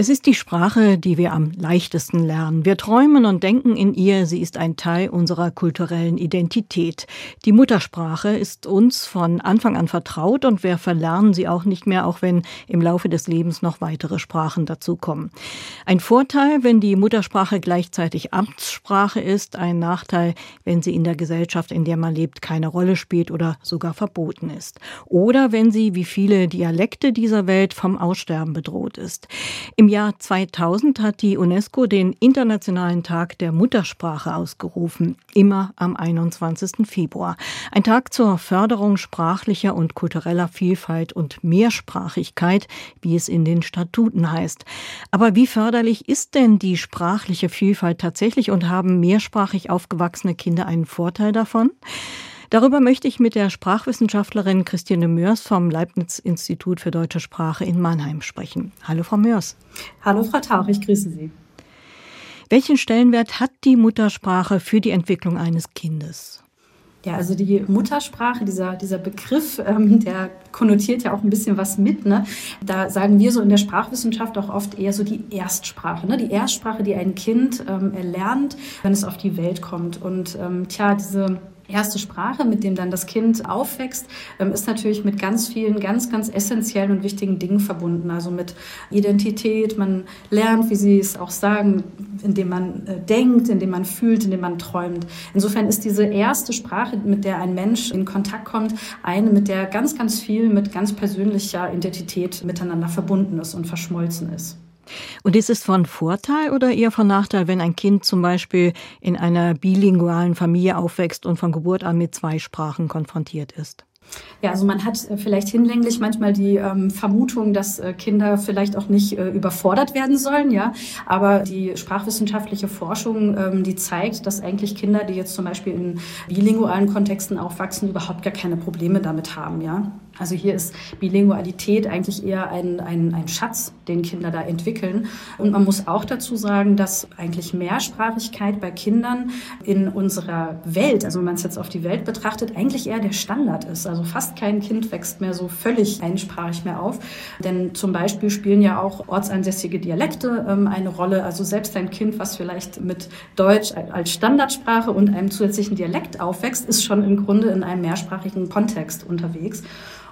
Es ist die Sprache, die wir am leichtesten lernen. Wir träumen und denken in ihr, sie ist ein Teil unserer kulturellen Identität. Die Muttersprache ist uns von Anfang an vertraut und wir verlernen sie auch nicht mehr, auch wenn im Laufe des Lebens noch weitere Sprachen dazukommen. Ein Vorteil, wenn die Muttersprache gleichzeitig Amtssprache ist, ein Nachteil, wenn sie in der Gesellschaft, in der man lebt, keine Rolle spielt oder sogar verboten ist. Oder wenn sie, wie viele Dialekte dieser Welt, vom Aussterben bedroht ist. Im im Jahr 2000 hat die UNESCO den Internationalen Tag der Muttersprache ausgerufen, immer am 21. Februar. Ein Tag zur Förderung sprachlicher und kultureller Vielfalt und Mehrsprachigkeit, wie es in den Statuten heißt. Aber wie förderlich ist denn die sprachliche Vielfalt tatsächlich und haben mehrsprachig aufgewachsene Kinder einen Vorteil davon? Darüber möchte ich mit der Sprachwissenschaftlerin Christine Mörs vom Leibniz-Institut für deutsche Sprache in Mannheim sprechen. Hallo, Frau Mörs. Hallo, Frau Tauch, ich grüße Sie. Welchen Stellenwert hat die Muttersprache für die Entwicklung eines Kindes? Ja, also die Muttersprache, dieser, dieser Begriff, ähm, der konnotiert ja auch ein bisschen was mit. Ne? Da sagen wir so in der Sprachwissenschaft auch oft eher so die Erstsprache. Ne? Die Erstsprache, die ein Kind ähm, erlernt, wenn es auf die Welt kommt. Und ähm, tja, diese erste Sprache, mit dem dann das Kind aufwächst, ähm, ist natürlich mit ganz vielen, ganz, ganz essentiellen und wichtigen Dingen verbunden. Also mit Identität, man lernt, wie Sie es auch sagen, indem man äh, denkt, indem man fühlt, indem man träumt. Insofern ist diese erste Sprache, mit der ein Mensch in Kontakt kommt, eine, mit der ganz, ganz viel mit ganz persönlicher Identität miteinander verbunden ist und verschmolzen ist. Und ist es von Vorteil oder eher von Nachteil, wenn ein Kind zum Beispiel in einer bilingualen Familie aufwächst und von Geburt an mit zwei Sprachen konfrontiert ist? Ja, also man hat äh, vielleicht hinlänglich manchmal die ähm, Vermutung, dass äh, Kinder vielleicht auch nicht äh, überfordert werden sollen, ja. Aber die sprachwissenschaftliche Forschung, ähm, die zeigt, dass eigentlich Kinder, die jetzt zum Beispiel in bilingualen Kontexten aufwachsen, überhaupt gar keine Probleme damit haben, ja. Also hier ist Bilingualität eigentlich eher ein, ein, ein Schatz, den Kinder da entwickeln. Und man muss auch dazu sagen, dass eigentlich Mehrsprachigkeit bei Kindern in unserer Welt, also wenn man es jetzt auf die Welt betrachtet, eigentlich eher der Standard ist. Also fast kein Kind wächst mehr so völlig einsprachig mehr auf. Denn zum Beispiel spielen ja auch ortsansässige Dialekte ähm, eine Rolle. Also selbst ein Kind, was vielleicht mit Deutsch als Standardsprache und einem zusätzlichen Dialekt aufwächst, ist schon im Grunde in einem mehrsprachigen Kontext unterwegs.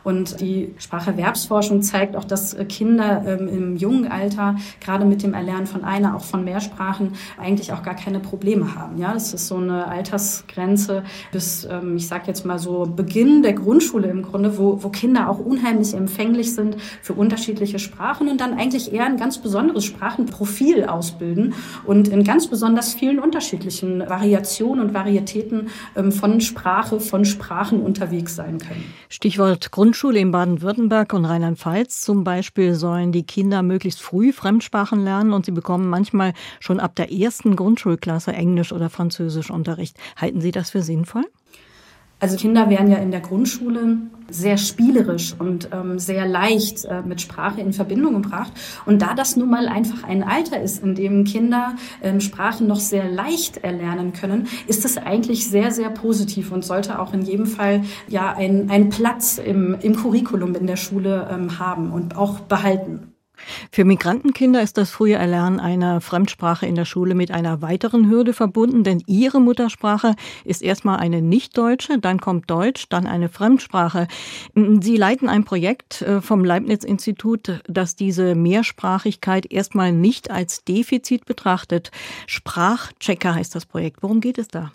Und die Spracherwerbsforschung zeigt auch, dass äh, Kinder ähm, im jungen Alter gerade mit dem Erlernen von einer, auch von mehr Sprachen eigentlich auch gar keine Probleme haben. Ja, das ist so eine Altersgrenze bis, ähm, ich sage jetzt mal so Beginn der Grundschule im Grunde, wo, wo Kinder auch unheimlich empfänglich sind für unterschiedliche Sprachen und dann eigentlich eher ein ganz besonderes Sprachenprofil ausbilden und in ganz besonders vielen unterschiedlichen Variationen und Varietäten ähm, von Sprache, von Sprachen unterwegs sein können. Stichwort Grundschule. Grundschule in Baden-Württemberg und Rheinland-Pfalz zum Beispiel sollen die Kinder möglichst früh Fremdsprachen lernen und sie bekommen manchmal schon ab der ersten Grundschulklasse Englisch oder Französisch Unterricht. Halten Sie das für sinnvoll? Also Kinder werden ja in der Grundschule sehr spielerisch und ähm, sehr leicht äh, mit Sprache in Verbindung gebracht. Und da das nun mal einfach ein Alter ist, in dem Kinder ähm, Sprachen noch sehr leicht erlernen können, ist es eigentlich sehr, sehr positiv und sollte auch in jedem Fall ja einen Platz im, im Curriculum in der Schule ähm, haben und auch behalten. Für Migrantenkinder ist das frühe Erlernen einer Fremdsprache in der Schule mit einer weiteren Hürde verbunden, denn ihre Muttersprache ist erstmal eine nicht-deutsche, dann kommt Deutsch, dann eine Fremdsprache. Sie leiten ein Projekt äh, vom Leibniz-Institut, das diese Mehrsprachigkeit erstmal nicht als Defizit betrachtet. Sprachchecker heißt das Projekt. Worum geht es da?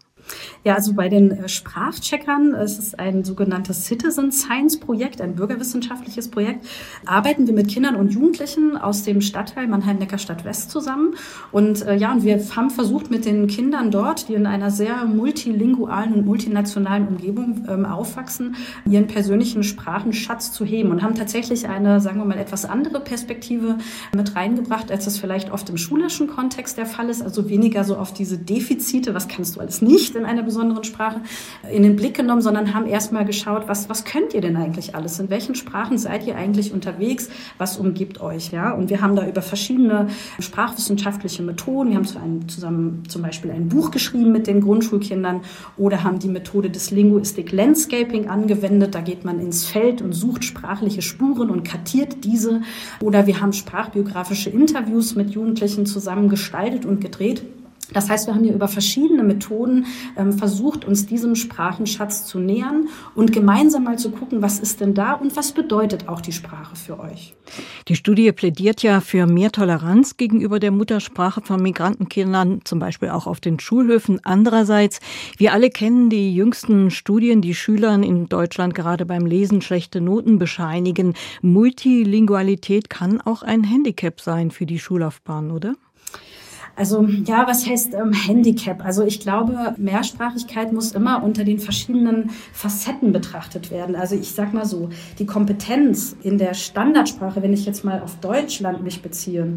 Ja, also bei den äh, Sprachcheckern, es ist ein sogenanntes Citizen Science Projekt, ein bürgerwissenschaftliches Projekt, arbeiten wir mit Kindern und Jugendlichen aus dem Stadtteil Mannheim-Neckarstadt West zusammen. Und äh, ja, und wir haben versucht mit den Kindern dort, die in einer sehr multilingualen und multinationalen Umgebung ähm, aufwachsen, ihren persönlichen Sprachenschatz zu heben und haben tatsächlich eine, sagen wir mal, etwas andere Perspektive mit reingebracht, als das vielleicht oft im schulischen Kontext der Fall ist. Also weniger so auf diese Defizite, was kannst du alles nicht in einer besonderen Sprache in den Blick genommen, sondern haben erstmal geschaut, was, was könnt ihr denn eigentlich alles? In welchen Sprachen seid ihr eigentlich unterwegs? Was umgibt euch? Ja? Und wir haben da über verschiedene sprachwissenschaftliche Methoden, wir haben zusammen zum Beispiel ein Buch geschrieben mit den Grundschulkindern oder haben die Methode des Linguistic Landscaping angewendet. Da geht man ins Feld und sucht sprachliche Spuren und kartiert diese. Oder wir haben sprachbiografische Interviews mit Jugendlichen zusammen gestaltet und gedreht. Das heißt, wir haben hier über verschiedene Methoden ähm, versucht, uns diesem Sprachenschatz zu nähern und gemeinsam mal zu gucken, was ist denn da und was bedeutet auch die Sprache für euch. Die Studie plädiert ja für mehr Toleranz gegenüber der Muttersprache von Migrantenkindern, zum Beispiel auch auf den Schulhöfen. Andererseits, wir alle kennen die jüngsten Studien, die Schülern in Deutschland gerade beim Lesen schlechte Noten bescheinigen. Multilingualität kann auch ein Handicap sein für die Schullaufbahn, oder? Also ja, was heißt ähm, Handicap? Also ich glaube, Mehrsprachigkeit muss immer unter den verschiedenen Facetten betrachtet werden. Also ich sag mal so, die Kompetenz in der Standardsprache, wenn ich jetzt mal auf Deutschland mich beziehe,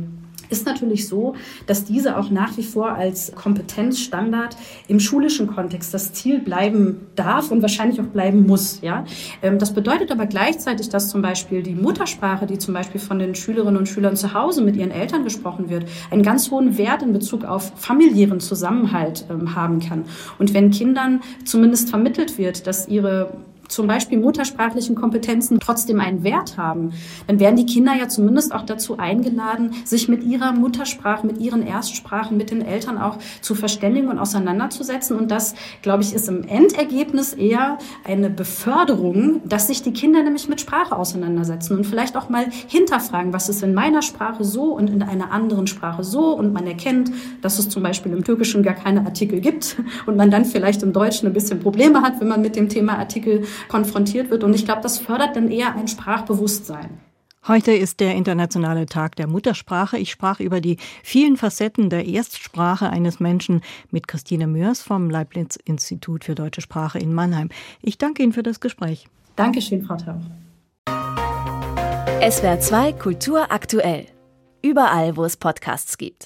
ist natürlich so, dass diese auch nach wie vor als Kompetenzstandard im schulischen Kontext das Ziel bleiben darf und wahrscheinlich auch bleiben muss. Ja? Ähm, das bedeutet aber gleichzeitig, dass zum Beispiel die Muttersprache, die zum Beispiel von den Schülerinnen und Schülern zu Hause mit ihren Eltern gesprochen wird, einen ganz hohen Wert in Bezug auf familiären Zusammenhalt ähm, haben kann. Und wenn Kindern zumindest vermittelt wird, dass ihre zum Beispiel muttersprachlichen Kompetenzen trotzdem einen Wert haben, dann werden die Kinder ja zumindest auch dazu eingeladen, sich mit ihrer Muttersprache, mit ihren Erstsprachen, mit den Eltern auch zu verständigen und auseinanderzusetzen. Und das, glaube ich, ist im Endergebnis eher eine Beförderung, dass sich die Kinder nämlich mit Sprache auseinandersetzen und vielleicht auch mal hinterfragen, was ist in meiner Sprache so und in einer anderen Sprache so. Und man erkennt, dass es zum Beispiel im Türkischen gar keine Artikel gibt und man dann vielleicht im Deutschen ein bisschen Probleme hat, wenn man mit dem Thema Artikel konfrontiert wird. Und ich glaube, das fördert dann eher ein Sprachbewusstsein. Heute ist der internationale Tag der Muttersprache. Ich sprach über die vielen Facetten der Erstsprache eines Menschen mit Christine Mörs vom Leibniz-Institut für deutsche Sprache in Mannheim. Ich danke Ihnen für das Gespräch. Dankeschön, Frau Tauch. SWR 2 Kultur aktuell. Überall, wo es Podcasts gibt.